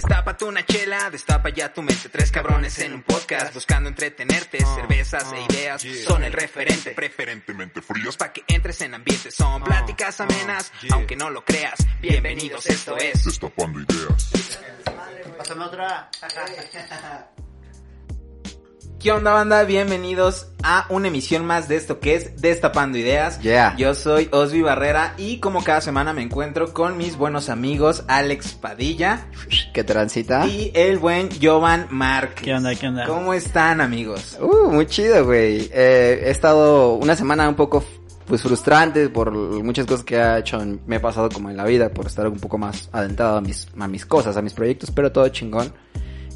Destápate una chela, destapa ya tu mente. Tres cabrones en un podcast buscando entretenerte. Cervezas e ideas son el referente. Preferentemente frías. Pa' que entres en ambiente. Son pláticas amenas, aunque no lo creas. Bienvenidos, esto es. Destapando ideas. Pásame otra. ¿Qué onda banda? Bienvenidos a una emisión más de esto que es Destapando Ideas. Yeah. Yo soy Osvi Barrera y como cada semana me encuentro con mis buenos amigos Alex Padilla ¿Qué transita? y el buen Jovan Márquez. ¿Qué onda, qué onda? ¿Cómo están amigos? Uh, muy chido, güey. Eh, he estado una semana un poco pues frustrante por muchas cosas que ha hecho, me he pasado como en la vida, por estar un poco más adentrado a mis, a mis cosas, a mis proyectos, pero todo chingón.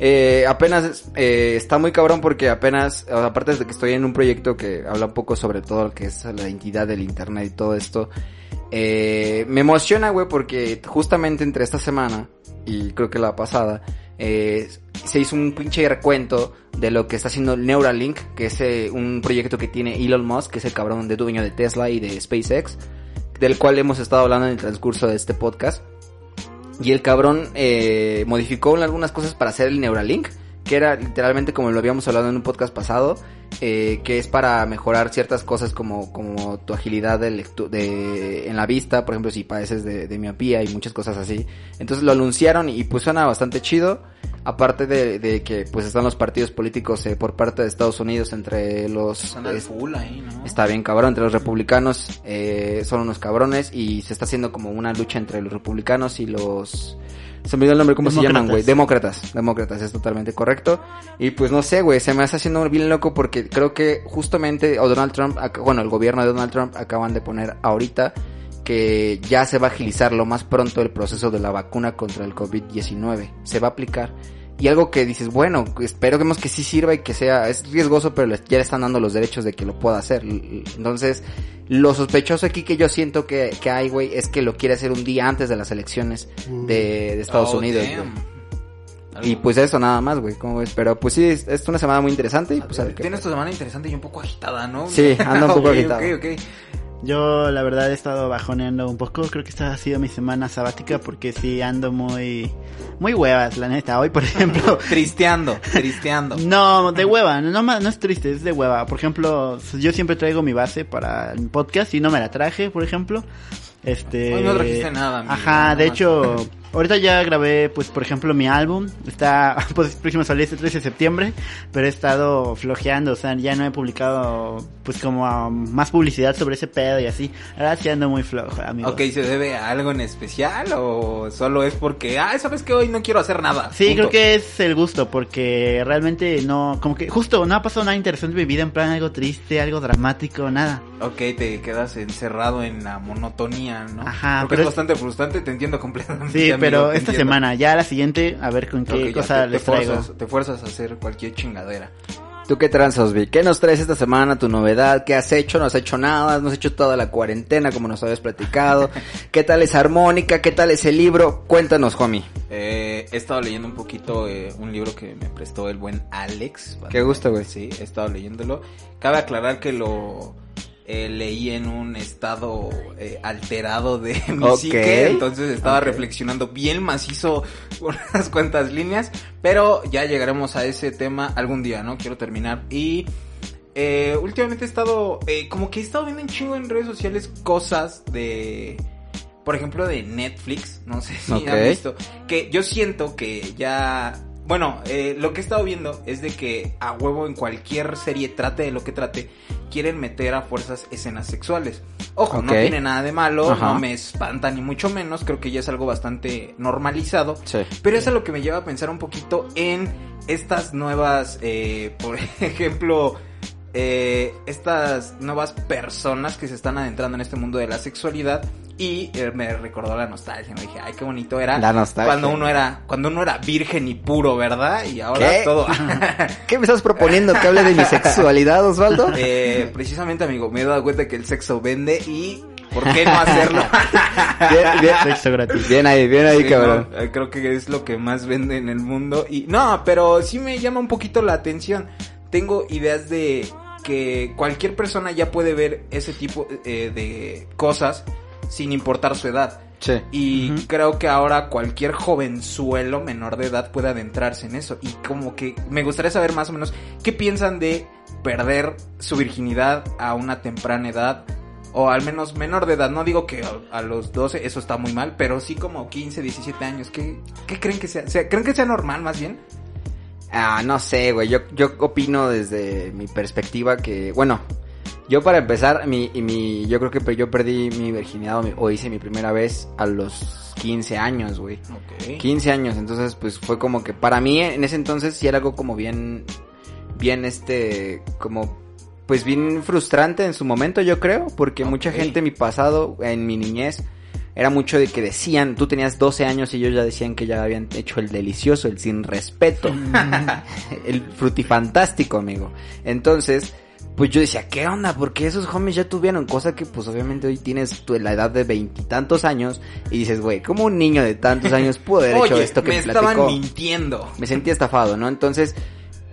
Eh, apenas eh, está muy cabrón porque apenas, aparte de que estoy en un proyecto que habla un poco sobre todo lo que es la identidad del internet y todo esto, eh, me emociona, güey, porque justamente entre esta semana y creo que la pasada, eh, se hizo un pinche recuento de lo que está haciendo Neuralink, que es eh, un proyecto que tiene Elon Musk, que es el cabrón de dueño de Tesla y de SpaceX, del cual hemos estado hablando en el transcurso de este podcast. Y el cabrón eh, modificó algunas cosas para hacer el Neuralink, que era literalmente como lo habíamos hablado en un podcast pasado, eh, que es para mejorar ciertas cosas como, como tu agilidad de de, en la vista, por ejemplo, si padeces de, de miopía y muchas cosas así. Entonces lo anunciaron y pues suena bastante chido. Aparte de, de que pues están los partidos políticos eh, por parte de Estados Unidos entre los... Es- full ahí, ¿no? Está bien cabrón, entre los republicanos eh, son unos cabrones y se está haciendo como una lucha entre los republicanos y los... Se me olvidó el nombre, ¿cómo se Demócratas. llaman, güey? Demócratas. Demócratas, es totalmente correcto. Y pues no sé, güey, se me está haciendo bien loco porque creo que justamente, o Donald Trump, bueno, el gobierno de Donald Trump acaban de poner ahorita que ya se va a agilizar lo más pronto el proceso de la vacuna contra el COVID-19. Se va a aplicar. Y algo que dices, bueno, esperemos que sí sirva y que sea, es riesgoso, pero ya le están dando los derechos de que lo pueda hacer. Entonces, lo sospechoso aquí que yo siento que, que hay, güey, es que lo quiere hacer un día antes de las elecciones de, de Estados Oh, Unidos. Y pues eso, nada más, güey, como ves. Pero pues sí, es, es una semana muy interesante y pues a ver qué Tienes tu semana interesante y un poco agitada, ¿no? Sí, anda un poco Ok, agitado. Ok, ok. Yo la verdad he estado bajoneando un poco, creo que esta ha sido mi semana sabática porque sí ando muy muy huevas, la neta. Hoy, por ejemplo, Tristeando, tristeando. no, de hueva, no, no es triste, es de hueva. Por ejemplo, yo siempre traigo mi base para el podcast y no me la traje, por ejemplo. Este Hoy no trajiste nada, amigo, Ajá, de hecho, ahorita ya grabé pues por ejemplo mi álbum, está pues próximo a salir este 13 de septiembre, pero he estado flojeando, o sea, ya no he publicado pues como um, más publicidad sobre ese pedo y así. Ahora sí ando muy flojo, amigo. Ok, ¿se debe a algo en especial o solo es porque, ah, sabes que hoy no quiero hacer nada? Sí, Punto. creo que es el gusto, porque realmente no, como que justo no ha pasado nada interesante en mi vida, en plan algo triste, algo dramático, nada. Ok, te quedas encerrado en la monotonía, ¿no? Ajá, Creo que pero es es- bastante frustrante, te entiendo completamente. Sí, pero te esta entiendo. semana, ya la siguiente, a ver con qué ya cosa te, te les traigo. fuerzas, te fuerzas a hacer cualquier chingadera. ¿Tú qué tranzas, Vi? ¿Qué nos traes esta semana? ¿Tu novedad? ¿Qué has hecho? ¿No has hecho nada? ¿No has hecho toda la cuarentena como nos habías platicado? ¿Qué tal es Armónica? ¿Qué tal es el libro? Cuéntanos, homie. Eh, he estado leyendo un poquito eh, un libro que me prestó el buen Alex. Qué gusto, güey. Sí, he estado leyéndolo. Cabe aclarar que lo eh, leí en un estado eh, alterado de mi Ok. psique, entonces estaba reflexionando bien macizo unas cuantas líneas, pero ya llegaremos a ese tema algún día, ¿no? Quiero terminar y... eh, últimamente he estado, eh, como que he estado viendo un chingo en redes sociales cosas de, por ejemplo, de Netflix, no sé si han visto, que yo siento que ya, bueno, eh, lo que he estado viendo es de que a huevo en cualquier serie, trate de lo que trate, quieren meter a fuerzas escenas sexuales. Ojo, no tiene nada de malo, Ajá. no me espanta ni mucho menos, creo que ya es algo bastante normalizado. Sí. Pero eso es lo que me lleva a pensar un poquito en estas nuevas, eh, por ejemplo, eh, estas nuevas personas que se están adentrando en este mundo de la sexualidad y eh, me recordó la nostalgia, me dije, ay, qué bonito era La nostalgia. cuando uno era, cuando uno era virgen y puro, ¿verdad? Y ahora ¿Qué? todo. ¿Qué me estás proponiendo? ¿Que hable de mi sexualidad, Osvaldo? Eh, precisamente, amigo, me he dado cuenta que el sexo vende y ¿por qué no hacerlo? Bien, bien, Sexo gratis. bien ahí, bien ahí, Sí, cabrón. no, eh, creo que es lo que más vende en el mundo. Y no, pero sí me llama un poquito la atención. Tengo ideas de que cualquier persona ya puede ver ese tipo eh, de cosas sin importar su edad. Sí. Y creo que ahora cualquier jovenzuelo menor de edad puede adentrarse en eso. Y como que me gustaría saber más o menos qué piensan de perder su virginidad a una temprana edad. O al menos menor de edad. No digo que a, a los 12 eso está muy mal, pero sí como 15, 17 años. ¿Qué, qué creen que sea? sea? ¿Creen que sea normal más bien? Ah, no sé, güey. Yo, yo opino desde mi perspectiva que, bueno, yo para empezar, mi, y mi, yo creo que yo perdí mi virginidad o, mi- o hice mi primera vez a los 15 años, güey. Ok. 15 años, entonces pues fue como que para mí en ese entonces sí era algo como bien, bien este, como pues bien frustrante en su momento yo creo, porque mucha gente en mi pasado, en mi niñez, era mucho de que decían, tú tenías 12 años y ellos ya decían que ya habían hecho el delicioso, el sin respeto, el frutifantástico, amigo. Entonces, pues yo decía, ¿qué onda? Porque esos homies ya tuvieron, cosa que pues obviamente hoy tienes tú la edad de veintitantos años y dices, güey, ¿cómo un niño de tantos años pudo haber hecho Oye, esto que me me, estaban platicó? mintiendo. Me sentí estafado, ¿no? Entonces,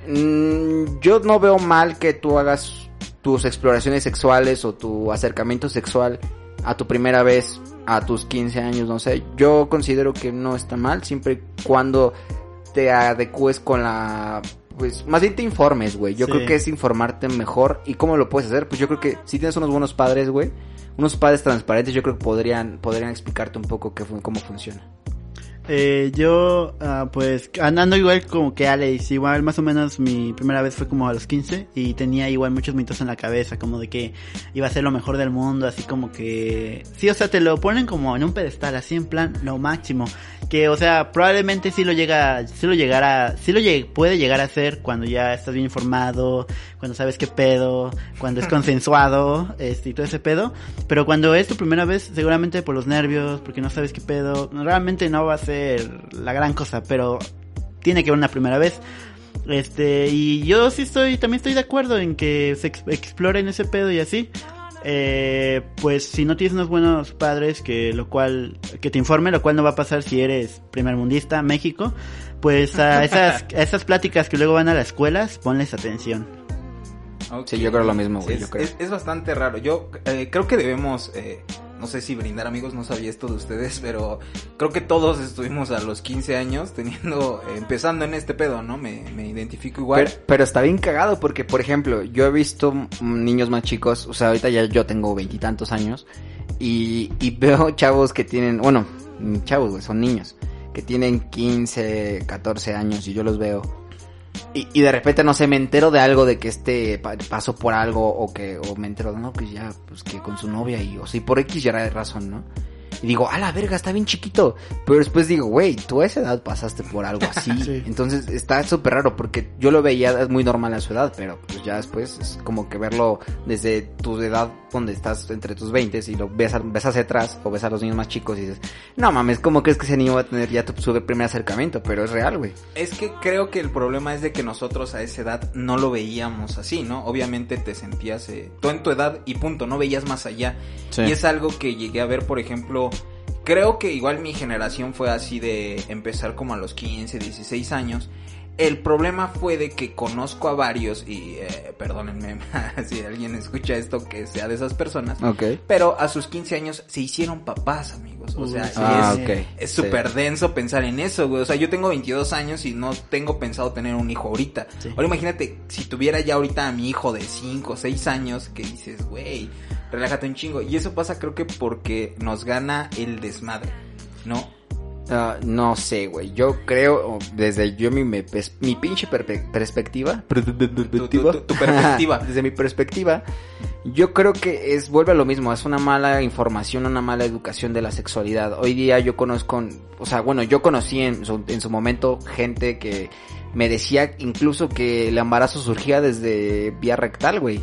mm, yo no veo mal que tú hagas tus exploraciones sexuales o tu acercamiento sexual a tu primera vez a tus 15 años, no sé. Yo considero que no está mal siempre y cuando te adecues con la pues más bien te informes, güey. Yo Sí. creo que es informarte mejor y cómo lo puedes hacer. Pues yo creo que si tienes unos buenos padres, güey, unos padres transparentes, yo creo que podrían podrían explicarte un poco qué cómo funciona. Eh, yo, ah, pues, andando igual como que Alex, igual más o menos mi primera vez fue como a los 15 y tenía igual muchos mitos en la cabeza, como de que iba a ser lo mejor del mundo, así como que... Sí, o sea, te lo ponen como en un pedestal, así en plan lo máximo. Que, o sea, probablemente sí lo llega, sí lo llegara, sí lo lleg- puede llegar a ser cuando ya estás bien informado, cuando sabes qué pedo, cuando es consensuado, este, y todo ese pedo. Pero cuando es tu primera vez, seguramente por los nervios, porque no sabes qué pedo, realmente no va a ser la gran cosa, pero tiene que ver una primera vez. Este, y yo sí estoy, también estoy de acuerdo en que se ex- exploren ese pedo y así. Eh, pues si no tienes unos buenos padres que lo cual que te informen, lo cual no va a pasar si eres primermundista México, pues a esas a esas pláticas que luego van a las escuelas, ponles atención. Sí, yo creo lo mismo, güey, Es, yo creo. es- es bastante raro. Yo eh, creo que debemos, eh, no sé si brindar amigos, no sabía esto de ustedes, pero creo que todos estuvimos a los 15 años teniendo, eh, empezando en este pedo, ¿no? Me, me identifico igual. Pero, pero está bien cagado porque, por ejemplo, yo he visto niños más chicos, o sea, ahorita ya yo tengo veintitantos años y, y veo chavos que tienen, bueno, chavos, güey, son niños, que tienen 15, 14 años y yo los veo. Y, y de repente, no sé, me entero de algo de que este pa- pasó por algo o que, o me entero de, no, pues ya, pues que con su novia y, o y por X ya razón, ¿no? Y digo, a la verga, está bien chiquito. Pero después digo, güey, tú a esa edad pasaste por algo así. Sí. Entonces está súper raro porque yo lo veía, es muy normal a su edad, pero pues ya después es como que verlo desde tu edad donde estás entre tus 20 y lo ves, ves hacia atrás o ves a los niños más chicos y dices, no mames, ¿cómo crees que ese niño va a tener ya tu, su primer acercamiento? Pero es real, güey. Es que creo que el problema es de que nosotros a esa edad no lo veíamos así, ¿no? Obviamente te sentías eh, tú en tu edad y punto, no veías más allá. Sí. Y es algo que llegué a ver, por ejemplo, creo que igual mi generación fue así de empezar como a los 15, 16 años. El problema fue de que conozco a varios, y eh, perdónenme si alguien escucha esto que sea de esas personas, Ok. pero a sus 15 años se hicieron papás, amigos. O sea, Ah, es, ok. es Sí. súper denso pensar en eso, güey. O sea, yo tengo 22 años y no tengo pensado tener un hijo ahorita. Sí. Ahora imagínate, si tuviera ya ahorita a mi hijo de 5 o 6 años, que dices, güey, relájate un chingo. Y eso pasa creo que porque nos gana el desmadre, ¿no? Ah, no sé, güey. Yo creo, desde yo mi, mi pinche perspectiva. Tu, tu- tu- tu perspectiva. desde mi perspectiva, yo creo que es, vuelve a lo mismo, es una mala información, una mala educación de la sexualidad. Hoy día yo conozco, o sea, bueno, yo conocí en su, en su momento gente que me decía incluso que el embarazo surgía desde vía rectal, güey.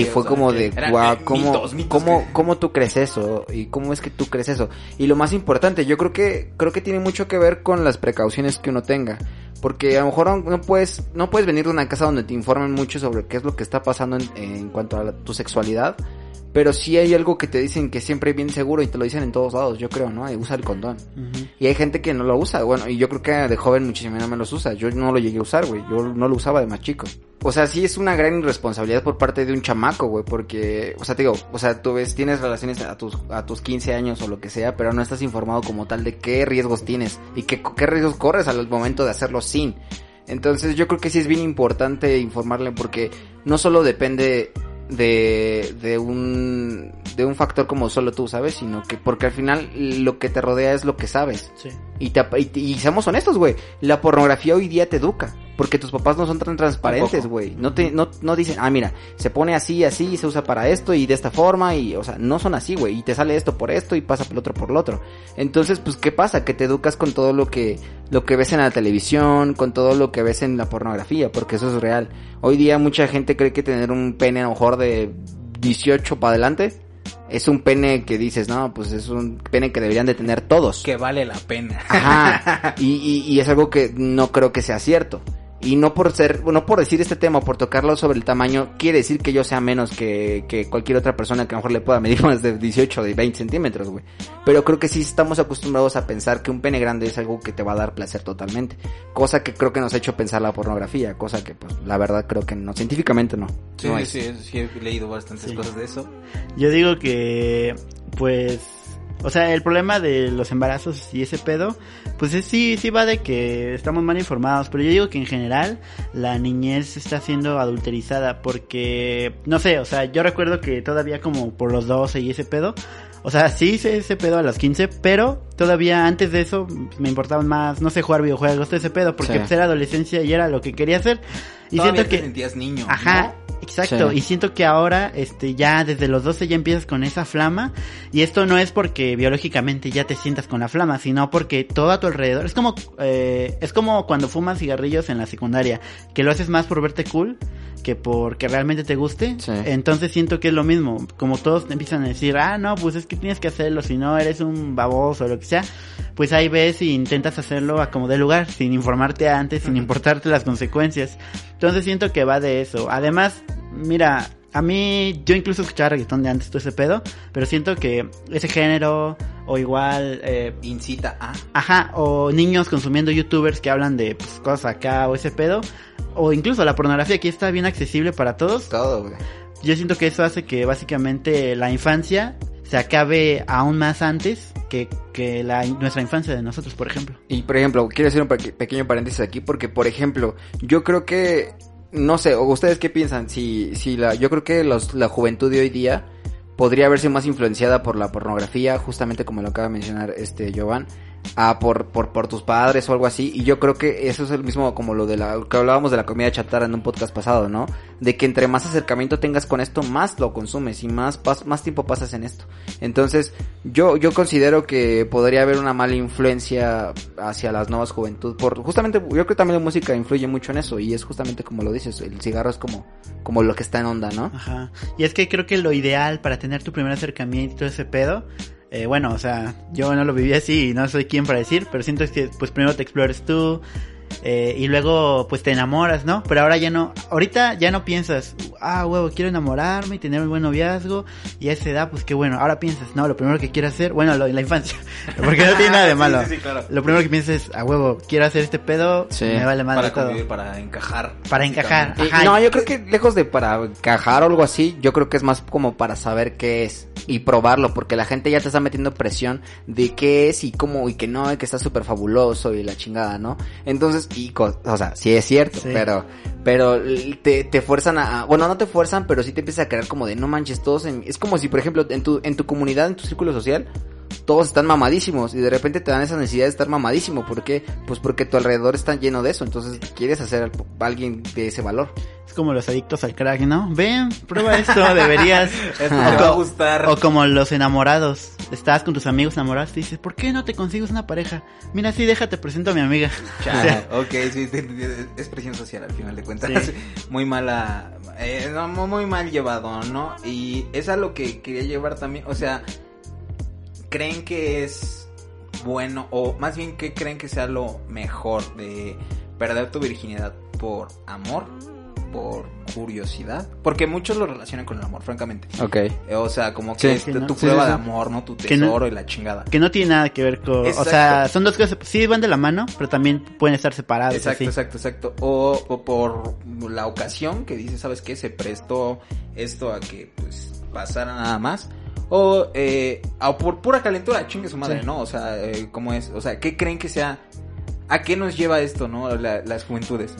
Y fue como de, guau, eh, ¿cómo, mitos, mitos cómo, que- cómo tú crees eso? ¿Y cómo es que tú crees eso? Y lo más importante, yo creo que, creo que tiene mucho que ver con las precauciones que uno tenga. Porque a lo mejor no puedes, no puedes venir de una casa donde te informen mucho sobre qué es lo que está pasando en, en cuanto a la- tu sexualidad. Pero sí hay algo que te dicen que siempre es bien seguro y te lo dicen en todos lados, yo creo, ¿no? Usa el condón. Y hay gente que no lo usa, bueno, y yo creo que de joven muchísimo menos usa. Yo no lo llegué a usar, güey. Yo no lo usaba de más chico. O sea, sí es una gran irresponsabilidad por parte de un chamaco, güey, porque, o sea, te digo, o sea, tú ves, tienes relaciones a tus, a tus 15 años o lo que sea, pero no estás informado como tal de qué riesgos tienes y qué, qué riesgos corres al momento de hacerlo sin. Entonces yo creo que sí es bien importante informarle porque no solo depende de, de un, de un factor como solo tú, ¿sabes? Sino que, porque al final lo que te rodea es lo que sabes. Sí. Y, te, y, y seamos honestos, güey. La pornografía hoy día te educa. Porque tus papás no son tan transparentes, güey. No te, no, no dicen, ah, mira, se pone así, así, se usa para esto y de esta forma y, o sea, no son así, güey. Y te sale esto por esto y pasa por lo otro por lo otro. Entonces, pues, ¿qué pasa? Que te educas con todo lo que, lo que ves en la televisión, con todo lo que ves en la pornografía, porque eso es real. Hoy día mucha gente cree que tener un pene a lo mejor de 18 para adelante es un pene que dices, no, pues es un pene que deberían de tener todos. Que vale la pena. Ajá. Y, y, y es algo que no creo que sea cierto. Y no por ser, no por decir este tema, por tocarlo sobre el tamaño, quiere decir que yo sea menos que, que cualquier otra persona que a lo mejor le pueda medir más de 18 o de 20 centímetros, güey. Pero creo que sí estamos acostumbrados a pensar que un pene grande es algo que te va a dar placer totalmente. Cosa que creo que nos ha hecho pensar la pornografía, cosa que pues la verdad creo que no, científicamente no. Sí, no sí, sí, sí, he leído bastantes Sí. cosas de eso. Yo digo que, pues, o sea, el problema de los embarazos y ese pedo, pues es, sí, sí va de que estamos mal informados, pero yo digo que en general la niñez está siendo adulterizada porque, no sé, o sea, yo recuerdo que todavía como por los 12 y ese pedo, o sea, sí hice ese pedo a los 15, pero todavía antes de eso me importaban más, no sé, jugar videojuegos, todo ese pedo, porque Sí. pues era adolescencia y era lo que quería hacer. Y Todavía siento te que... sentías niño. Ajá, exacto. Sí. Y siento que ahora, este, ya desde los 12 ya empiezas con esa flama. Y esto no es porque biológicamente ya te sientas con la flama, sino porque todo a tu alrededor. Es como, eh, es como cuando fumas cigarrillos en la secundaria, que lo haces más por verte cool que porque realmente te guste. Sí. Entonces siento que es lo mismo. Como todos te empiezan a decir, ah, no, pues es que tienes que hacerlo, si no eres un baboso o lo que sea. Pues ahí ves y intentas hacerlo a como de lugar, sin informarte antes, sin importarte las consecuencias. Entonces siento que va de eso. Además, mira, a mí, yo incluso escuchaba reggaetón de antes, todo ese pedo, pero siento que ese género, o igual, eh, Incita a. ajá, o niños consumiendo youtubers que hablan de pues, cosas acá o ese pedo, o incluso la pornografía que está bien accesible para todos, Todo, güey. yo siento que eso hace que básicamente la infancia se acabe aún más antes que, que la, nuestra infancia de nosotros, por ejemplo. Y por ejemplo, quiero hacer un peque- pequeño paréntesis aquí porque, por ejemplo, yo creo que, no sé, o ustedes qué piensan, si, si la, yo creo que los, la juventud de hoy día podría verse más influenciada por la pornografía, justamente como lo acaba de mencionar este Jovan, a por, por, por tus padres o algo así, y yo creo que eso es el mismo como lo de la, que hablábamos de la comida chatarra en un podcast pasado, ¿no? De que entre más acercamiento tengas con esto, más lo consumes y más, pas- más tiempo pasas en esto. Entonces, yo, yo considero que podría haber una mala influencia hacia las nuevas juventud, por, justamente, yo creo que también la música influye mucho en eso, y es justamente como lo dices, el cigarro es como, como lo que está en onda, ¿no? Ajá. Y es que creo que lo ideal para tener tu primer acercamiento y todo ese pedo, eh, bueno, o sea, yo no lo viví así y no soy quien para decir, pero siento que pues primero te explores tú eh, y luego pues te enamoras, ¿no? Pero ahora ya no, ahorita ya no piensas, ah, huevo, quiero enamorarme y tener un buen noviazgo y a esa edad pues qué bueno, ahora piensas, no, lo primero que quiero hacer, bueno, lo, en la infancia, porque no tiene nada de malo. sí, sí, claro. Lo primero que piensas es, a huevo, quiero hacer este pedo, Sí. me vale más Para todo. convivir, para encajar. Para encajar. Ajá. no, yo creo que lejos de para encajar o algo así, yo creo que es más como para saber qué es y probarlo, porque la gente ya te está metiendo presión de qué es y cómo y que no, y que está súper fabuloso y la chingada, ¿no? Entonces, y, o sea, sí es cierto, Sí. pero, pero te, te fuerzan a, bueno, no te fuerzan, pero sí te empieza a creer como de no manches, todos en- es como si, por ejemplo, en tu, en tu comunidad, en tu círculo social, todos están mamadísimos y de repente te dan esa necesidad de estar mamadísimo. ¿Por qué? Pues porque tu alrededor está lleno de eso. Entonces quieres hacer al- alguien de ese valor. Es como los adictos al crack, ¿no? Ven, prueba esto, deberías. Esto te o, va a co- gustar. o como los enamorados. Estás con tus amigos enamorados y dices, ¿por qué no te consigues una pareja? Mira, sí, déjate, presento a mi amiga. Chale, ok, sí, es presión social al final de cuentas. Sí. Muy mala, eh, muy mal llevado, ¿no? Y es a lo que quería llevar también, o sea, creen que es bueno, o más bien que creen que sea lo mejor de perder tu virginidad por amor, por curiosidad. Porque muchos lo relacionan con el amor, francamente. Ok. O sea, como que Sí, es sí, tu ¿no? Sí, prueba de amor, ¿no? Tu no- tesoro y la chingada. Que no tiene nada que ver con... O sea, son dos cosas, sí van de la mano, pero también pueden estar separados. Exacto, así. exacto, exacto. O, o por la ocasión que dice, ¿sabes qué? Se prestó esto a que pues pasara nada más. O, eh, o por pura calentura, chingue su madre, Sí. ¿no? O sea, eh, ¿cómo es? O sea, ¿qué creen que sea? ¿A qué nos lleva esto, no? La- las juventudes.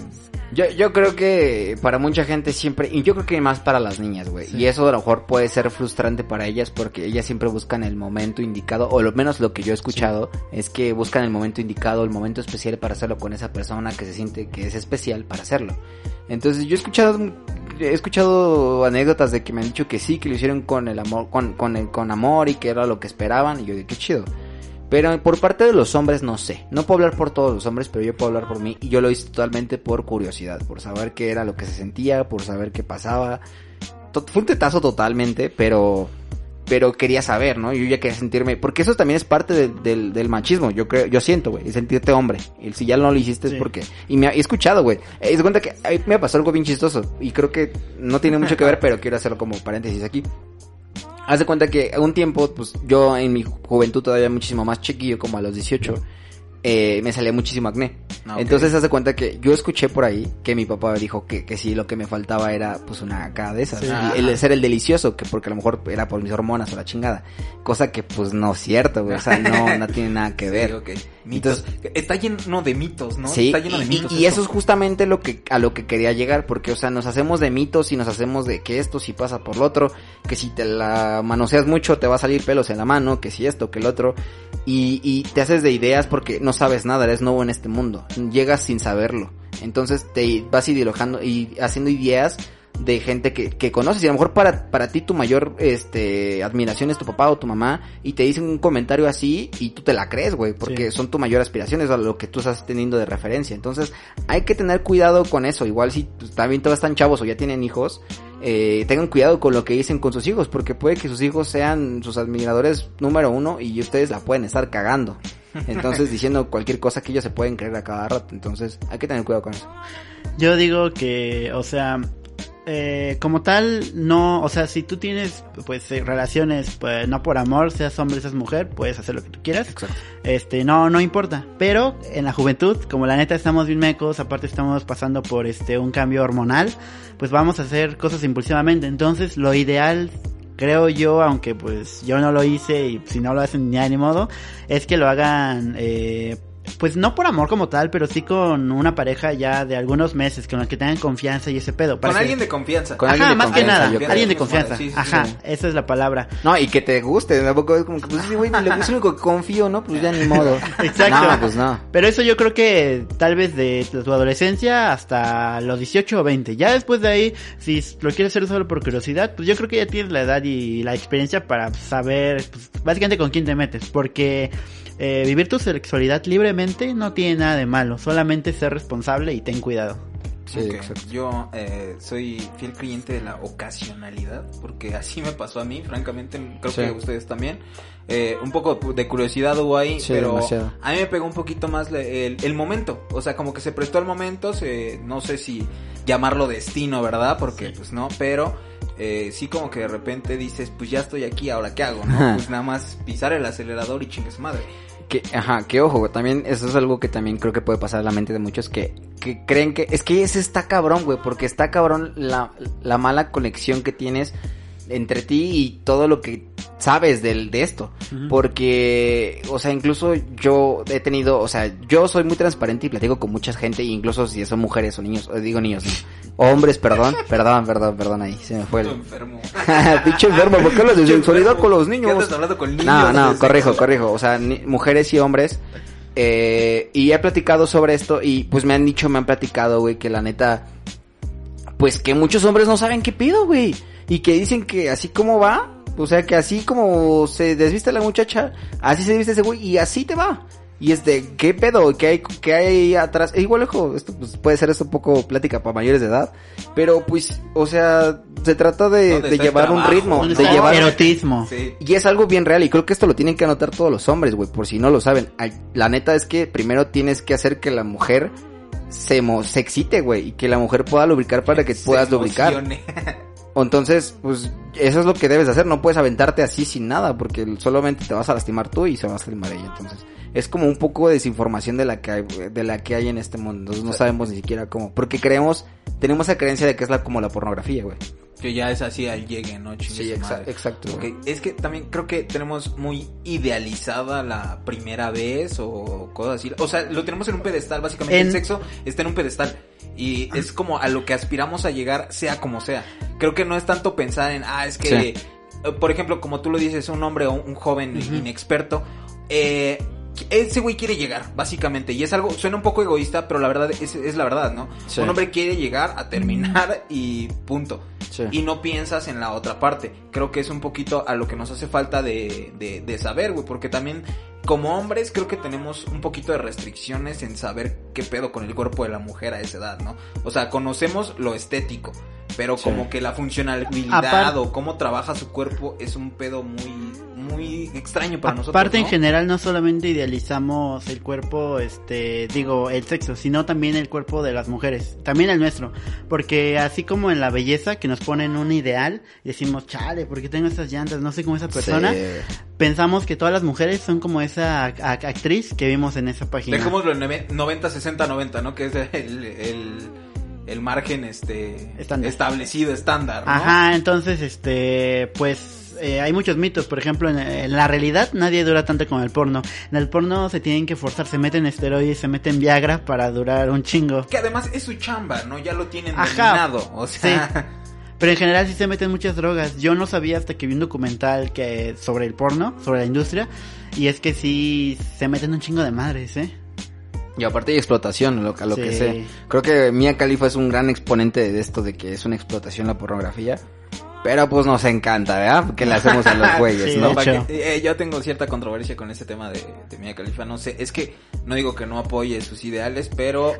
Yo, yo creo que para mucha gente siempre, y yo creo que más para las niñas, güey. Y eso a lo mejor puede ser frustrante para ellas porque ellas siempre buscan el momento indicado, o lo menos lo que yo he escuchado es que buscan el momento indicado, el momento especial para hacerlo con esa persona que se siente que es especial para hacerlo. Entonces yo he escuchado, he escuchado anécdotas de que me han dicho que sí, que lo hicieron con el amor, con, con, el, con amor y que era lo que esperaban, y yo digo, qué chido. Pero por parte de los hombres no sé. No puedo hablar por todos los hombres, pero yo puedo hablar por mí. Y yo lo hice totalmente por curiosidad, por saber qué era lo que se sentía, por saber qué pasaba. Fue un tetazo totalmente, pero pero quería saber, ¿no? Yo ya quería sentirme, porque eso también es parte del, machismo, yo creo, yo siento, güey, el sentirte hombre. Y si ya no lo hiciste Sí. es porque, y me ha- he escuchado, güey, eh, es cuenta que me pasó algo bien chistoso, y creo que no tiene mucho que ver, pero quiero hacerlo como paréntesis aquí. Haz de cuenta que un tiempo, pues yo en mi juventud todavía muchísimo más chiquillo, como a los 18, eh, me salía muchísimo acné. Ah. Entonces haz de cuenta que yo escuché por ahí que mi papá dijo que, que sí, lo que me faltaba era pues una cara de esas. Sí. El ser el delicioso, que porque a lo mejor era por mis hormonas o la chingada. Cosa que pues no es cierto, güey. O sea, no, no tiene nada que ver. Sí. Mitos. Está lleno de mitos, ¿no? Sí, Está lleno de y- mitos. y, y eso es justamente lo que a lo que quería llegar, porque o sea, nos hacemos de mitos y nos hacemos de que esto si pasa por lo otro, que si te la manoseas mucho te va a salir pelos en la mano, que si esto, que el otro, y, y te haces de ideas porque no sabes nada, eres nuevo en este mundo, llegas sin saberlo, entonces te vas ideologando y haciendo ideas de gente que, que conoces y a lo mejor para, para ti tu mayor este admiración es tu papá o tu mamá y te dicen un comentario así y tú te la crees, güey, porque Sí. son tu mayor aspiración, es a lo que tú estás teniendo de referencia. Entonces, hay que tener cuidado con eso. Igual si pues, también todos están chavos o ya tienen hijos, eh, tengan cuidado con lo que dicen con sus hijos, porque puede que sus hijos sean sus admiradores número uno y ustedes la pueden estar cagando. Entonces, diciendo cualquier cosa que ellos se pueden creer a cada rato. Entonces, hay que tener cuidado con eso. Yo digo que, o sea, eh, como tal, no, o sea, si tú tienes, pues, eh, relaciones, pues, no por amor, seas hombre, seas mujer, puedes hacer lo que tú quieras. Exacto. Este, no, no importa. Pero en la juventud, como la neta estamos bien mecos, aparte estamos pasando por este, un cambio hormonal, pues vamos a hacer cosas impulsivamente. Entonces, lo ideal, creo yo, aunque pues yo no lo hice y si no lo hacen ya ni modo, es que lo hagan, eh, pues no por amor como tal, pero sí con una pareja ya de algunos meses, con la que tengan confianza y ese pedo. Con que- alguien de confianza. Con Ajá, alguien de más que nada, alguien de confianza. sí, sí, Ajá, sí. esa es la palabra. No, y que te guste, tampoco es como que, pues, sí, güey, le es lo único que confío, ¿no? Pues ya ni modo. Exacto. No, pues no. Pero eso yo creo que tal vez de tu adolescencia hasta los 18 o 20. Ya después de ahí, si lo quieres hacer solo por curiosidad, pues yo creo que ya tienes la edad y la experiencia para saber pues, básicamente con quién te metes. Porque eh, vivir tu sexualidad libremente no tiene nada de malo. Solamente ser responsable y ten cuidado. Sí. Yo eh, soy fiel creyente de la ocasionalidad, porque así me pasó a mí, francamente, creo Sí. que ustedes también. Eh, un poco de curiosidad hubo ahí, Sí, pero demasiado. a mí me pegó un poquito más le- el, el momento, o sea, como que se prestó el momento, se, no sé si llamarlo destino, ¿verdad? Porque pues no, pero eh, sí como que de repente dices, pues ya estoy aquí, ahora qué hago. Pues nada más pisar el acelerador y chingue su madre. Que, ajá, que ojo, también eso es algo que también creo que puede pasar a la mente de muchos que, que creen que, es que ese está cabrón, güey, porque está cabrón la, la mala conexión que tienes entre ti y todo lo que sabes del, de esto. Porque, o sea, incluso yo he tenido, o sea, yo soy muy transparente y platico con mucha gente, incluso si son mujeres o niños, o digo niños, no. Hombres, perdón, perdón, perdón, perdón, ahí se me fue el... enfermo. Pinche enfermo, ¿por qué hablas de sexualidad con los ¿Qué niños? andas hablando con niños? No, no, corrijo, corrijo. O sea, ni- mujeres y hombres. Eh, y he platicado sobre esto y pues me han dicho, me han platicado, güey, que la neta, pues que muchos hombres no saben qué pido, güey. Y que dicen que así como va, o sea, que así como se desviste la muchacha, así se desviste ese güey y así te va. Y es de, ¿qué pedo? ¿Qué hay, qué hay atrás? E igual, ojo, esto pues, puede ser esto un poco plática para mayores de edad. Pero pues, o sea, se trata de, ¿Dónde de está el llevar un ritmo, ¿Dónde de llevar... erotismo? Sí. Y es algo bien real y creo que esto lo tienen que anotar todos los hombres, güey, por si no lo saben. Ay, La neta es que primero tienes que hacer que la mujer se, mo- se excite, güey, y que la mujer pueda lubricar para que Se puedas lubricar. emocione. Entonces, pues eso es lo que debes hacer, no puedes aventarte así sin nada, porque solamente te vas a lastimar tú y se va a lastimar ella. Entonces, es como un poco de desinformación de la que hay, de la que hay en este mundo. Entonces, no sabemos ni siquiera cómo, porque creemos, tenemos la creencia de que es la como la pornografía, güey. que ya es así al llegue, ¿no? Chingue Sí, exa- madre. exacto. Es que también creo que tenemos muy idealizada la primera vez o cosas así. O sea, lo tenemos en un pedestal, básicamente En- el sexo está en un pedestal. Y es como a lo que aspiramos a llegar, sea como sea. Creo que no es tanto pensar en, ah, es que, Sí. eh, por ejemplo, como tú lo dices, un hombre o un joven inexperto, eh, ese güey quiere llegar, básicamente. Y es algo, suena un poco egoísta, pero la verdad es, es la verdad, ¿no? Sí. Un hombre quiere llegar a terminar y punto Sí. y no piensas en la otra parte. Creo que es un poquito a lo que nos hace falta de, de, de saber, güey, porque también como hombres creo que tenemos un poquito de restricciones en saber qué pedo con el cuerpo de la mujer a esa edad, ¿no? O sea, conocemos lo estético, pero Sí. como que la funcionalidad o cómo trabaja su cuerpo es un pedo muy, muy extraño para nosotros. Aparte, en general, no solamente idealizamos el cuerpo, este, digo, el sexo, sino también el cuerpo de las mujeres, también el nuestro, porque así como en la belleza, que nos ponen un ideal, decimos, chale, ¿por qué tengo estas llantas? No sé cómo esa persona, Sí. pensamos que todas las mujeres son como esa ac- ac- actriz que vimos en esa página. Dejémoslo en nove- 90, 60, 90, ¿no? Que es el, el, el margen este Estándar. establecido, estándar, ¿no? Ajá, entonces, este, pues, eh, hay muchos mitos. Por ejemplo, en, en la realidad nadie dura tanto como el porno. En el porno se tienen que forzar, se meten esteroides, se meten Viagra para durar un chingo. Que además es su chamba, ¿no? Ya lo tienen Ajá. dominado. O sea, Pero en general sí se meten muchas drogas. Yo no sabía hasta que vi un documental que sobre el porno, sobre la industria, y es que sí se meten un chingo de madres, ¿eh? Y aparte hay explotación, lo, a lo que sé. Creo que Mia Khalifa es un gran exponente de esto, de que es una explotación la pornografía. Pero pues nos encanta, ¿verdad? Porque le hacemos a los güeyes, Sí, ¿no? que- eh, yo tengo cierta controversia con este tema de, de Mia Khalifa. No sé, es que no digo que no apoye sus ideales, pero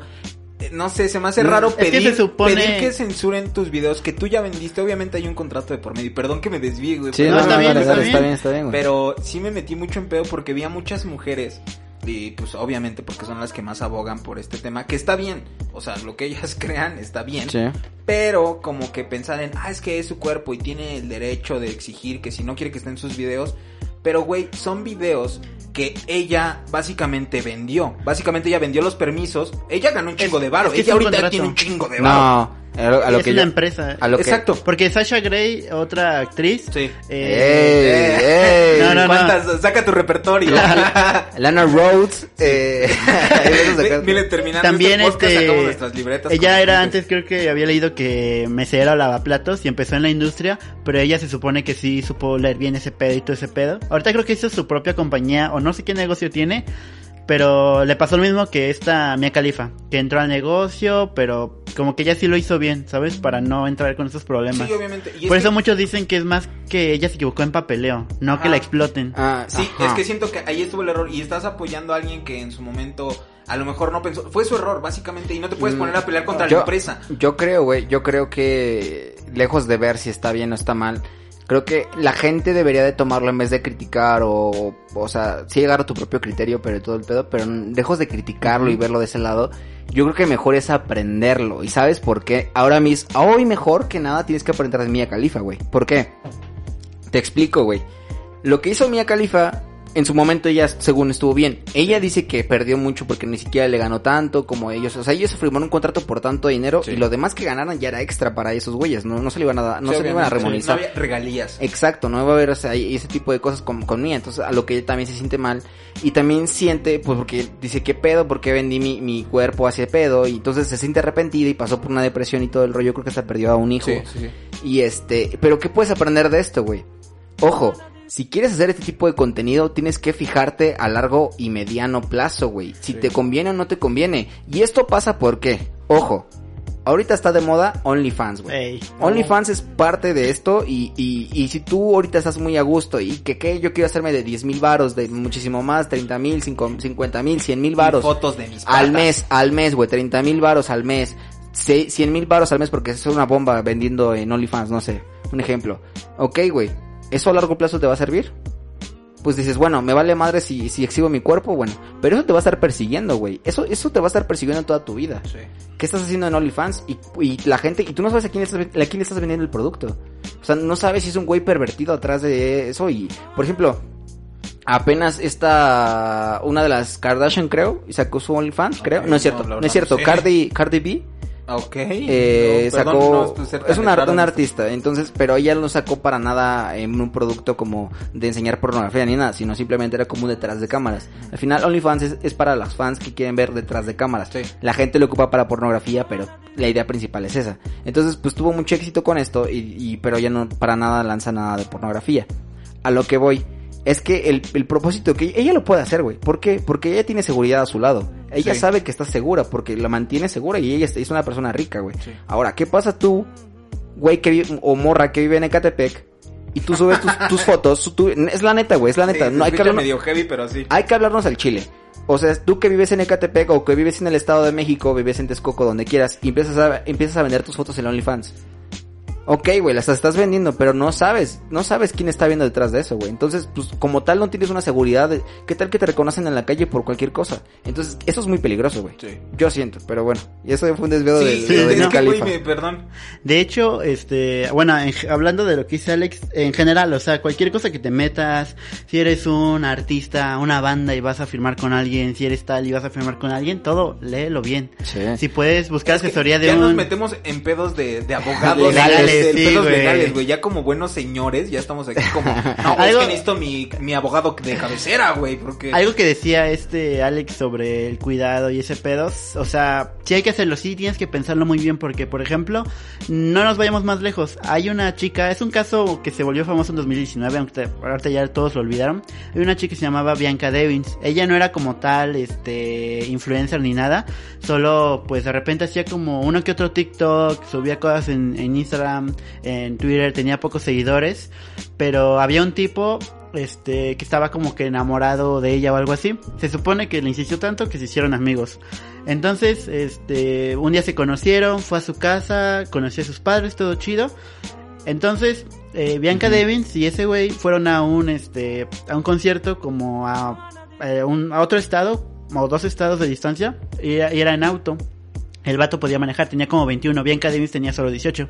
eh, no sé, se me hace No, raro es que pedir, se supone- pedir que censuren tus videos que tú ya vendiste. Obviamente hay un contrato de por medio. Y Perdón que me desvíe, güey. Sí, pero- no, está no, bien, dale, está dale, bien. está bien, está bien, güey. Pero sí me metí mucho en pedo porque vi a muchas mujeres. Y pues obviamente porque son las que más abogan por este tema. Que está bien. O sea, lo que ellas crean está bien. Sí. Pero como que pensar en, ah, es que es su cuerpo y tiene el derecho de exigir que si no quiere que esté en sus videos. Pero, güey, son videos que ella básicamente vendió. Básicamente ella vendió los permisos. Ella ganó un chingo Es- de varo. es que es ella ahorita contrato. tiene un chingo de varo. No, a lo, a lo es que una yo- empresa. a lo que- Exacto. Porque Sasha Grey, otra actriz, Sí. eh, ¡Ey! ey. No, no, no. Saca tu repertorio. Lana Rhodes, eh, terminando También este podcast, este, sacamos nuestras libretas. ella era antes creo que había leído que mesera o lavaplatos y empezó en la industria, pero ella se supone que sí supo leer bien ese pedo y todo ese pedo. Ahorita creo que hizo su propia compañía o no sé qué negocio tiene, pero le pasó lo mismo que esta Mia Khalifa, que entró al negocio, pero como que ella sí lo hizo bien, ¿sabes? Para no entrar con esos problemas. Sí, obviamente. Y es Por que- eso muchos dicen que es más que ella se equivocó en papeleo, no que la exploten. Ah, Sí, ajá. es que siento que ahí estuvo el error y estás apoyando a alguien que en su momento a lo mejor no pensó. Fue su error, básicamente, y no te puedes Mm, poner a pelear contra yo, la empresa. Yo creo, güey, yo creo que lejos de ver si está bien o está mal, creo que la gente debería de tomarlo en vez de criticar o, o sea, sí llegar a tu propio criterio, pero todo el pedo, pero lejos de criticarlo y verlo de ese lado, yo creo que mejor es aprenderlo. ¿Y sabes por qué? Ahora mismo, hoy mejor que nada tienes que aprender de Mia Khalifa, güey. ¿Por qué? Te explico, güey. Lo que hizo Mia Khalifa, en su momento ella, según estuvo bien. Ella dice que perdió mucho porque ni siquiera le ganó tanto como ellos. O sea, ellos firmaron un contrato por tanto dinero Sí. y lo demás que ganaran ya era extra para esos güeyes. No, no se le iban a dar, no Sí, se le iban a remonizar. No había regalías. Exacto, no va a haber o sea, ese tipo de cosas con, con Mía, entonces a lo que ella también se siente mal y también siente, pues porque dice, ¿qué pedo? ¿Por qué vendí mi, mi cuerpo hacia pedo? Y entonces se siente arrepentida y pasó por una depresión y todo el rollo, yo creo que hasta perdió a un hijo. Sí, sí, sí. Y este, pero ¿qué puedes aprender de esto, güey? Ojo, si quieres hacer este tipo de contenido, tienes que fijarte a largo y mediano plazo, güey. Si Sí. te conviene o no te conviene. Y esto pasa porque, ojo, ahorita está de moda OnlyFans, güey. Ey. OnlyFans es parte de esto y, y, y si tú ahorita estás muy a gusto y que, que yo quiero hacerme de 10 mil varos, de muchísimo más, 30 mil, 50 mil, 100 mil varos fotos de mis al patas. mes, al mes, güey, 30 mil varos al mes, 100 mil varos al mes porque es una bomba vendiendo en OnlyFans, no sé, un ejemplo. Ok, güey, ¿eso a largo plazo te va a servir? pues dices, bueno, me vale madre si, si exhibo mi cuerpo, bueno, pero eso te va a estar persiguiendo, güey. Eso, eso te va a estar persiguiendo toda tu vida. Sí. ¿Qué estás haciendo en OnlyFans? Y, y la gente, y tú no sabes a quién, estás, a quién le estás vendiendo el producto. O sea, no sabes si es un güey pervertido atrás de eso. Y, por ejemplo, apenas esta, una de las Kardashian, creo, y sacó su OnlyFans, creo. No es cierto, no, es cierto. Cardi, Cardi B. Ok. eh, No, sacó no es una, una artista entonces pero ella no sacó para nada en un producto como de enseñar pornografía ni nada sino simplemente era como detrás de cámaras. Al final OnlyFans es, es para las fans que quieren ver detrás de cámaras. Sí. la gente lo ocupa para pornografía pero la idea principal es esa. Entonces pues tuvo mucho éxito con esto y, y- pero ya no para nada lanza nada de pornografía. A lo que voy es que el, el propósito que ella lo puede hacer, güey. ¿Por qué? Porque ella tiene seguridad a su lado. Ella Sí. sabe que está segura porque la mantiene segura y ella es- una persona rica, güey. Sí. Ahora, ¿qué pasa tú, güey, que vive, o morra que vive en Ecatepec y tú subes tus, tus fotos? tú- es la neta, güey, es la neta. no hay que escucha hablar, medio heavy, pero hay que hablarnos al chile. O sea, tú que vives en Ecatepec o que vives en el Estado de México, vives en Texcoco, donde quieras, y empiezas a, empiezas a vender tus fotos en OnlyFans. Ok, güey, las estás vendiendo, pero no sabes, no sabes quién está viendo detrás de eso, güey. Entonces, pues, como tal, no tienes una seguridad de, ¿qué tal que te reconocen en la calle por cualquier cosa? Entonces, eso es muy peligroso, güey. Sí. Yo siento, pero bueno, y eso fue un desvío Sí, del, sí, que, güey, Califa. me- perdón. De hecho, este, bueno, en- hablando de lo que dice Alex, en general, o sea, cualquier cosa que te metas, si eres un artista, una banda y vas a firmar con alguien, si eres tal y vas a firmar con alguien, todo léelo bien. Sí. Si puedes buscar Es que asesoría de ya un... nos metemos en pedos de, de abogados Legales, de- de sí, pedos güey. legales, güey. Ya como buenos señores, ya estamos aquí como, no, güey, es Algo- que necesito mi, mi abogado de cabecera, güey, porque... Algo que decía este Alex sobre el cuidado y ese pedo, o sea, sí hay que hacerlo, sí tienes que pensarlo muy bien porque, por ejemplo, no nos vayamos más lejos. Hay una chica, es un caso que se volvió famoso en 2019, aunque ahorita ya todos lo olvidaron. Hay una chica que se llamaba Bianca Devins. Ella no era como tal, este, influencer ni nada, solo pues de repente hacía como uno que otro TikTok, subía cosas en, en Instagram, en Twitter, tenía pocos seguidores, pero había un tipo este que estaba como que enamorado de ella o algo así. Se supone que le insistió tanto que se hicieron amigos. Entonces, este, un día se conocieron, fue a su casa, conoció a sus padres, todo chido. Entonces, eh, Bianca Devins y ese güey fueron a un este a un concierto como a, eh, un- a otro estado o dos estados de distancia y era, y era en auto. El vato podía manejar, tenía como 21, Bianca Davis tenía solo 18.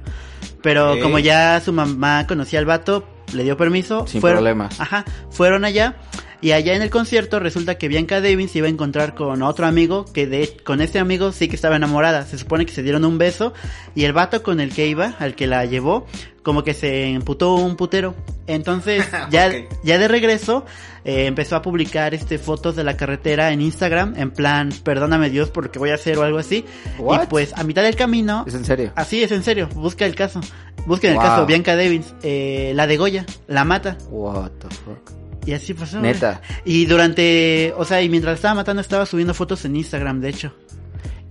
Pero como ya su mamá conocía al vato, le dio permiso. Sin fueron- problemas. Ajá, fueron allá. Y allá en el concierto resulta que Bianca Davis iba a encontrar con otro amigo que de con este amigo sí que estaba enamorada. Se supone que se dieron un beso y el vato con el que iba, al que la llevó, como que se emputó un putero. Entonces, ya, ya de regreso, eh, empezó a publicar este fotos de la carretera en Instagram, en plan, perdóname Dios porque voy a hacer o algo así. What? Y pues a mitad del camino, ¿Es en serio? así es en serio, busca el caso. Busquen el caso, Bianca Davis, eh, la de Goya, la mata. What the fuck. Y así pasó. Neta. Y durante, o sea, y mientras estaba matando estaba subiendo fotos en Instagram, de hecho.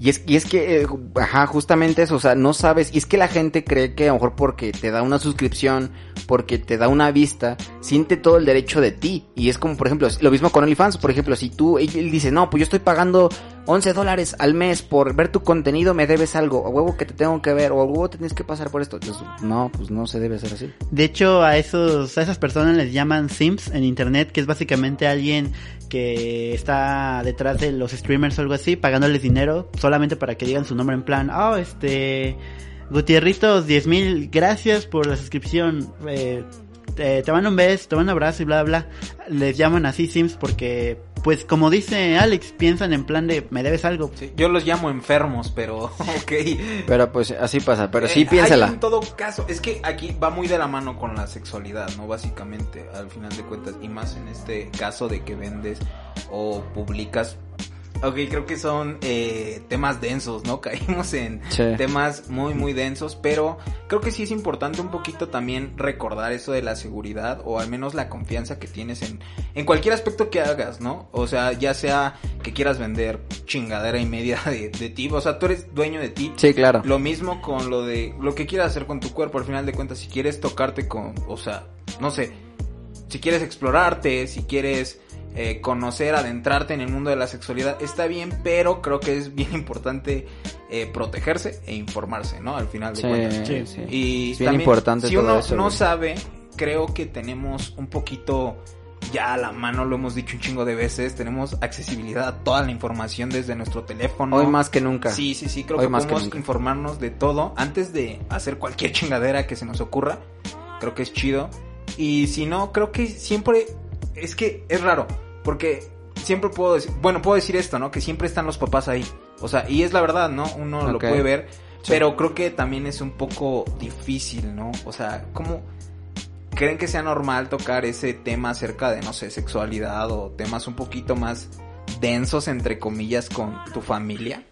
Y es, y es que, eh, ajá, justamente eso, o sea, no sabes, y es que la gente cree que a lo mejor porque te da una suscripción, porque te da una vista, siente todo el derecho de ti. Y es como, por ejemplo, lo mismo con OnlyFans, por ejemplo, si tú, él, él dice, no, pues yo estoy pagando 11 dólares al mes por ver tu contenido, me debes algo, a huevo que te tengo que ver, o huevo tienes que pasar por esto. Entonces, no, pues no se debe hacer así. De hecho, a esos, a esas personas les llaman Sims en internet, que es básicamente alguien que está detrás de los streamers o algo así, pagándoles dinero solamente para que digan su nombre en plan, oh, este, Gutierritos, 10 mil, gracias por la suscripción, eh, te, te mando un beso, te mando un abrazo y bla, bla. Les llaman así Sims porque, pues como dice Alex, piensan en plan de, me debes algo. Sí, yo los llamo enfermos, pero ok. Pero pues así pasa, pero sí Eh, piénsala. hay en todo caso, es que aquí va muy de la mano con la sexualidad, ¿no? Básicamente, al final de cuentas, y más en este caso de que vendes o publicas. Ok, creo que son eh, temas densos, ¿no? Caímos en Sí. temas muy, muy densos, pero creo que sí es importante un poquito también recordar eso de la seguridad o al menos la confianza que tienes en, en cualquier aspecto que hagas, ¿no? O sea, ya sea que quieras vender chingadera y media de, de ti, o sea, tú eres dueño de ti, Sí, claro. lo mismo con lo de lo que quieras hacer con tu cuerpo, al final de cuentas, si quieres tocarte con, o sea, no sé, si quieres explorarte, si quieres eh, conocer, adentrarte en el mundo de la sexualidad, está bien, pero creo que es bien importante eh, protegerse e informarse, ¿no? Al final de Sí, cuentas. sí. Sí. Y Es bien también, importante si todo uno eso, no güey. sabe, creo que tenemos un poquito ya a la mano, lo hemos dicho un chingo de veces, tenemos accesibilidad a toda la información desde nuestro teléfono. Hoy más que nunca. Sí, sí, sí, creo Hoy que más que podemos nunca. informarnos de todo antes de hacer cualquier chingadera que se nos ocurra. Creo que es chido. Y si no, creo que siempre es que es raro, porque siempre puedo decir, bueno, puedo decir esto, ¿no? Que siempre están los papás ahí. O sea, y es la verdad, ¿no? Uno lo puede ver, Sí. pero creo que también es un poco difícil, ¿no? O sea, ¿cómo creen que sea normal tocar ese tema acerca de, no sé, sexualidad o temas un poquito más densos, entre comillas, con tu familia?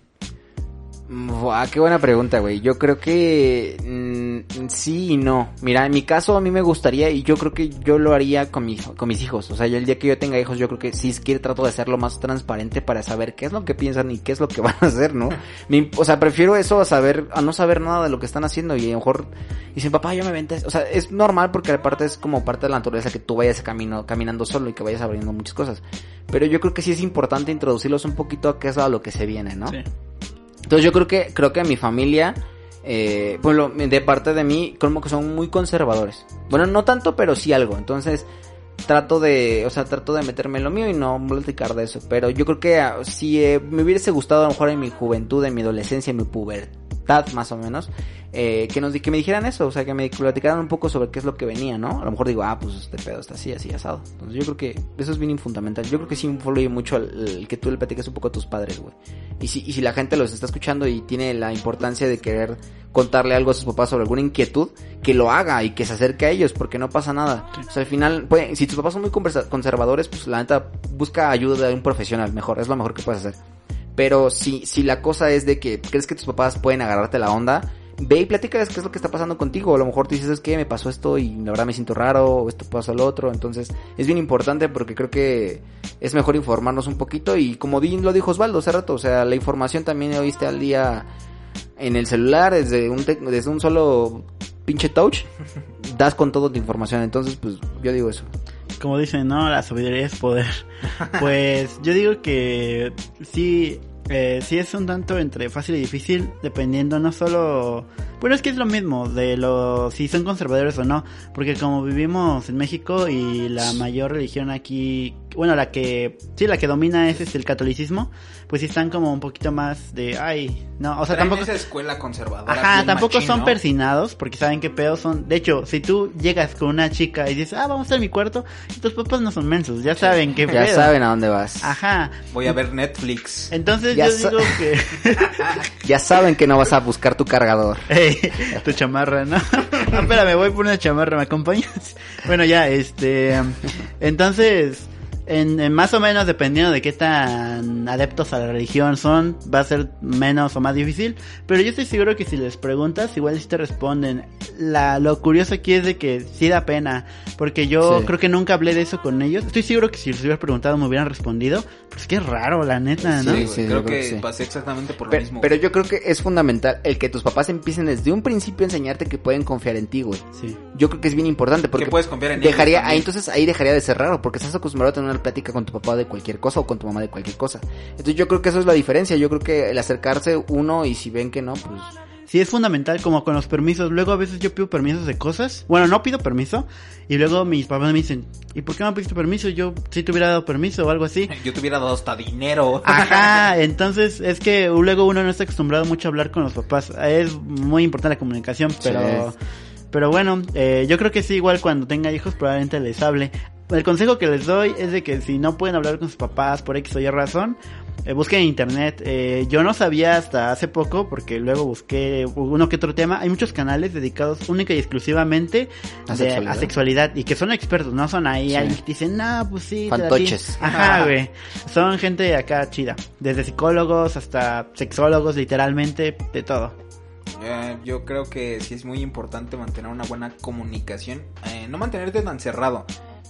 Buah, qué buena pregunta, güey. Yo creo que mm, sí y no. Mira, en mi caso a mí me gustaría y yo creo que yo lo haría con, mi, con mis hijos. O sea, yo el día que yo tenga hijos, yo creo que sí quiero trato de hacerlo más transparente para saber qué es lo que piensan y qué es lo que van a hacer, ¿no? Mi- o sea, prefiero eso a saber, a no saber nada de lo que están haciendo y a lo mejor dicen, papá, yo me vente. O sea, es normal porque aparte es como parte de la naturaleza que tú vayas camino, caminando solo y que vayas abriendo muchas cosas. Pero yo creo que sí es importante introducirlos un poquito a qué es a lo que se viene, ¿no? Sí. Entonces yo creo que creo que mi familia, eh, pues de parte de mí, como que son muy conservadores. Bueno, no tanto, pero sí algo. Entonces trato de, o sea, trato de meterme en lo mío y no platicar de eso. Pero yo creo que ah, si eh, me hubiese gustado a lo mejor en mi juventud, en mi adolescencia, en mi pubertad más o menos, eh, que nos que me dijeran eso, o sea, que me platicaran un poco sobre qué es lo que venía, ¿no? A lo mejor digo, ah, pues este pedo está así, así asado. Entonces yo creo que eso es bien fundamental. Yo creo que sí influye mucho el, que tú le platiques un poco a tus padres, güey. Y si, y si la gente los está escuchando y tiene la importancia de querer contarle algo a sus papás sobre alguna inquietud, que lo haga y que se acerque a ellos, porque no pasa nada. O sea, al final, pues, si tus papás son muy conservadores, pues la neta, busca ayuda de un profesional, mejor, es lo mejor que puedes hacer. Pero si, si la cosa es de que crees que tus papás pueden agarrarte la onda, ve y platícales qué es lo que está pasando contigo. A lo mejor tú dices, es que me pasó esto y la verdad me siento raro, o esto pasó lo otro. Entonces, es bien importante porque creo que es mejor informarnos un poquito. Y como di- lo dijo Osvaldo hace rato, o sea, la información también está al día en el celular, desde un, desde un solo pinche touch, das con toda tu información. Entonces, pues yo digo eso. Como dicen, no, la sabiduría es poder. Pues yo digo que sí, eh, sí es un tanto entre fácil y difícil, dependiendo no solo... Bueno, es que es lo mismo de lo si son conservadores o no, porque como vivimos en México y la mayor religión aquí, bueno, la que sí, la que domina es este, el catolicismo, pues sí están como un poquito más de, ay, no, o sea, Traen tampoco esa escuela conservadora. Ajá, tampoco machín, son ¿no? persinados, porque saben que pedos son. De hecho, si tú llegas con una chica y dices, ah, vamos a mi cuarto, y tus papás no son mensos, ya saben qué Ya pedo. saben a dónde vas. Ajá. Voy a ver Netflix. Entonces Ya yo digo que. Ya saben que no vas a buscar tu cargador. Tu chamarra, ¿no? no, espérame, voy por una chamarra, ¿me acompañas? Bueno, ya, este. Entonces. En, en más o menos dependiendo de qué tan adeptos a la religión son, va a ser menos o más difícil. Pero yo estoy seguro que si les preguntas, igual sí te responden. La, lo curioso aquí es de que sí da pena. Porque yo Sí. creo que nunca hablé de eso con ellos. Estoy seguro que si les hubiera preguntado me hubieran respondido. Pues qué raro, la neta, ¿no? Sí, sí, creo creo que que sí. pasé exactamente por lo Pero, mismo. pero yo creo que es fundamental el que tus papás empiecen desde un principio a enseñarte que pueden confiar en ti, güey. Sí. Yo creo que es bien importante porque que puedes confiar en ellos dejaría ahí entonces ahí dejaría de ser raro porque estás acostumbrado a tener una plática con tu papá de cualquier cosa o con tu mamá de cualquier cosa. Entonces yo creo que eso es la diferencia. Yo creo que el acercarse uno y si ven que no, pues Sí, es fundamental como con los permisos. Luego a veces yo pido permisos de cosas. Bueno, no pido permiso. Y luego mis papás me dicen, ¿y por qué no pediste permiso? Yo si te hubiera dado permiso o algo así. Yo te hubiera dado hasta dinero. Ajá, entonces es que luego uno no está acostumbrado mucho a hablar con los papás. Es muy importante la comunicación, pero... Sí. Pero bueno, eh, yo creo que sí, igual cuando tenga hijos probablemente les hable. El consejo que les doy es de que si no pueden hablar con sus papás por X o Y razón, eh, busquen en internet. Eh, yo no sabía hasta hace poco, porque luego busqué uno que otro tema. Hay muchos canales dedicados única y exclusivamente ¿A de- sexualidad? a sexualidad y que son expertos, no son ahí Sí. dicen, no, pues sí. Fantoches. di". Ajá, güey. Son gente acá chida. Desde psicólogos hasta sexólogos, literalmente, de todo. Eh, yo creo que sí es muy importante mantener una buena comunicación. eh, no mantenerte tan cerrado.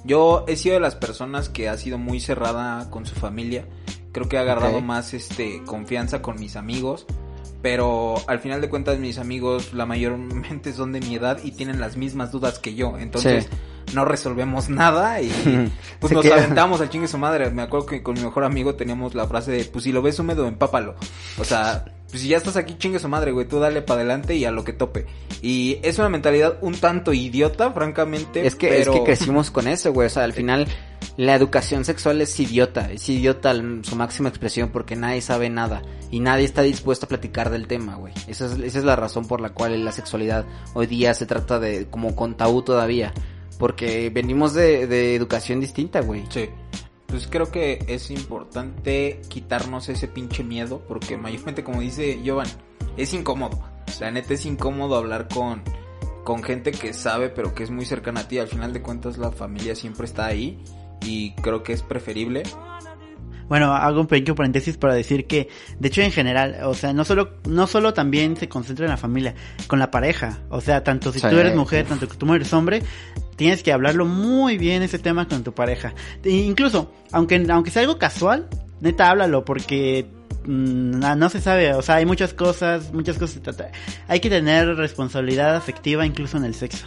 Yo he sido de las personas que ha sido muy cerrada con su familia. Creo que he agarrado más este confianza con mis amigos. Pero al final de cuentas mis amigos la mayormente son de mi edad y tienen las mismas dudas que yo. Entonces Sí. no resolvemos nada y pues nos queda. aventamos al chingue su madre. Me acuerdo que con mi mejor amigo teníamos la frase de pues si lo ves húmedo empápalo. O sea, pues si ya estás aquí chingue su madre, güey, tú dale para adelante y a lo que tope. Y es una mentalidad un tanto idiota, francamente. es que pero... es que crecimos con eso, güey, o sea, al final la educación sexual es idiota, es idiota en su máxima expresión porque nadie sabe nada y nadie está dispuesto a platicar del tema, güey. Esa es, esa es la razón por la cual la sexualidad hoy día se trata de como con tabú todavía, porque venimos de, de educación distinta, güey. Sí. Pues creo que es importante quitarnos ese pinche miedo, porque mayormente, como dice Jovan, es incómodo. La neta es incómodo hablar con, con gente que sabe, pero que es muy cercana a ti. Al final de cuentas, la familia siempre está ahí y creo que es preferible. Bueno, hago un pequeño paréntesis para decir que, de hecho, en general, o sea, no solo, no solo también se concentra en la familia, con la pareja. O sea, tanto si Sí. tú eres mujer, tanto que tú eres hombre, tienes que hablarlo muy bien ese tema con tu pareja. E incluso, aunque, aunque sea algo casual, neta, háblalo, porque mm, no, no se sabe, o sea, hay muchas cosas, muchas cosas. Hay que tener responsabilidad afectiva incluso en el sexo.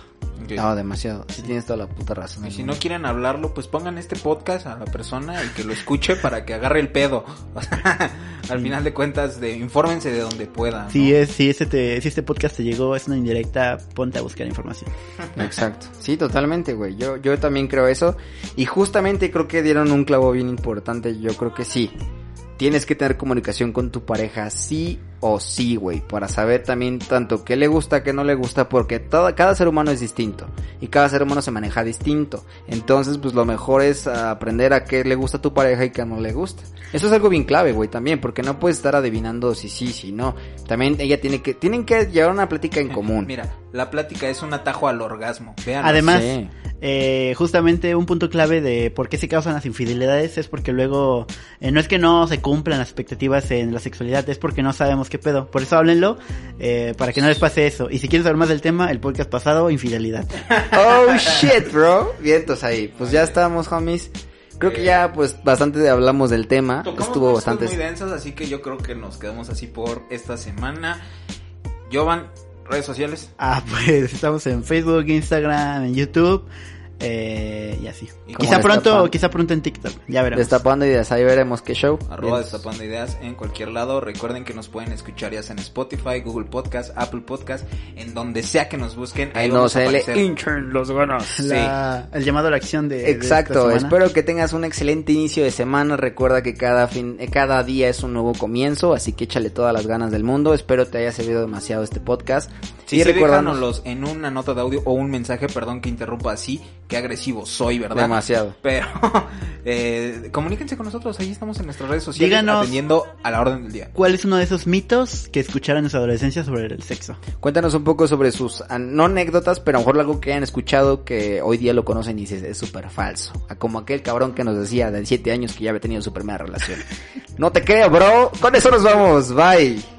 No, demasiado. Sí tienes toda la puta razón. Y si no quieren hablarlo, pues pongan este podcast a la persona y que lo escuche para que agarre el pedo. O sea, al final de cuentas, de, infórmense de donde puedan. ¿no? Si es, si este, te- si este podcast te llegó, es una indirecta, ponte a buscar información. Exacto. Sí, totalmente, güey. Yo, yo también creo eso. Y justamente creo que dieron un clavo bien importante. Yo creo que sí. Tienes que tener comunicación con tu pareja, sí o sí, güey. Para saber también tanto qué le gusta, qué no le gusta. Porque todo, cada ser humano es distinto. Y cada ser humano se maneja distinto. Entonces, pues lo mejor es aprender a qué le gusta a tu pareja y qué no le gusta. Eso es algo bien clave, güey, también. Porque no puedes estar adivinando si sí, si no. También ella tiene que, tienen que llevar una plática en común. Mira, la plática es un atajo al orgasmo. Vean. Además, Sí. eh, justamente un punto clave de por qué se causan las infidelidades es porque luego eh, no es que no se cumplan las expectativas en la sexualidad, es porque no sabemos qué pedo. Por eso háblenlo, eh, para que no les pase eso. Y si quieren saber más del tema, el podcast pasado, infidelidad. Oh shit, bro. Vientos ahí. Pues ya estamos, homies. Creo que ya, pues, bastante hablamos del tema. Tocamos Estuvo bastante. muy densas, así que yo creo que nos quedamos así por esta semana. Jovan, redes sociales. Ah, pues estamos en Facebook, Instagram, en YouTube. Eh, y así. Y Quizá pronto, quizá pronto en TikTok. Ya veremos. Destapando ideas. Ahí veremos qué show. Arroba destapando ideas en cualquier lado. Recuerden que nos pueden escuchar ya sea en Spotify, Google Podcast, Apple Podcast, en donde sea que nos busquen. Ahí nos hinchan los ganas. La- el llamado a la acción de. de Exacto, esta espero que tengas un excelente inicio de semana. Recuerda que cada fin, eh, cada día es un nuevo comienzo, así que échale todas las ganas del mundo. Espero te haya servido demasiado este podcast. Sí, y sí, recuérdanos déjanoslos en una nota de audio o un mensaje, perdón que interrumpa así, qué agresivo soy, ¿verdad? demasiado. Pero eh, comuníquense con nosotros, ahí estamos en nuestras redes sociales Díganos- atendiendo a la orden del día. ¿Cuál es uno de esos mitos que escucharon en su adolescencia sobre el sexo? Cuéntanos un poco sobre sus, an- no anécdotas, pero a lo mejor algo que hayan escuchado que hoy día lo conocen y dices es súper falso. A Como aquel cabrón que nos decía de 7 años que ya había tenido su primera relación. no te creo, bro. Con eso nos vamos. Bye.